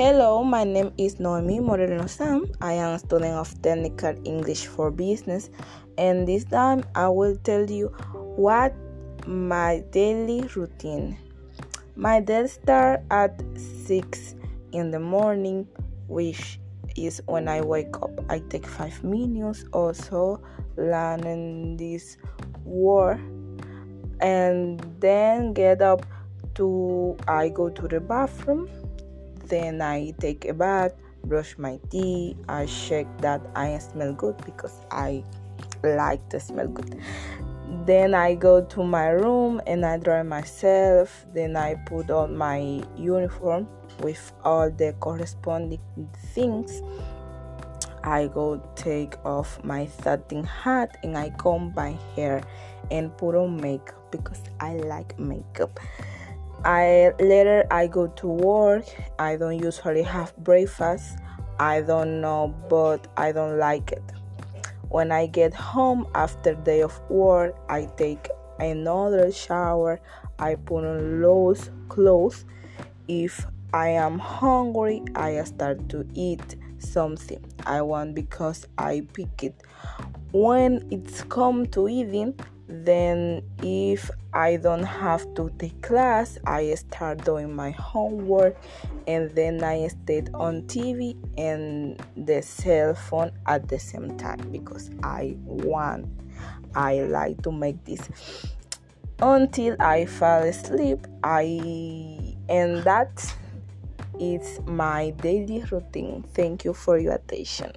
Hello, my name is Noemi Moreno Sam. I am a student of Technical English for Business, and this time I will tell you what my daily routine. My day starts at 6 in the morning, which is when I wake up. I take 5 minutes or so learning this word and then get up to I go to the bathroom then I take a bath, brush my teeth, I check that I smell good because I like to smell good. Then I go to my room and I dry myself. Then I put on my uniform with all the corresponding things. I go take off my satin hat and I comb my hair and put on makeup because I like makeup. I later I go to work. I don't usually have breakfast. I don't know, but I don't like it. When I get home after day of work, I take another shower. I put on loose clothes. If I am hungry, I start to eat something I want because I pick it. When it's come to eating, then if i don't have to take class i start doing my homework and then i stayed on tv and the cell phone at the same time because i want i like to make this. Until i fall asleep i and that is my daily routine. Thank you for your attention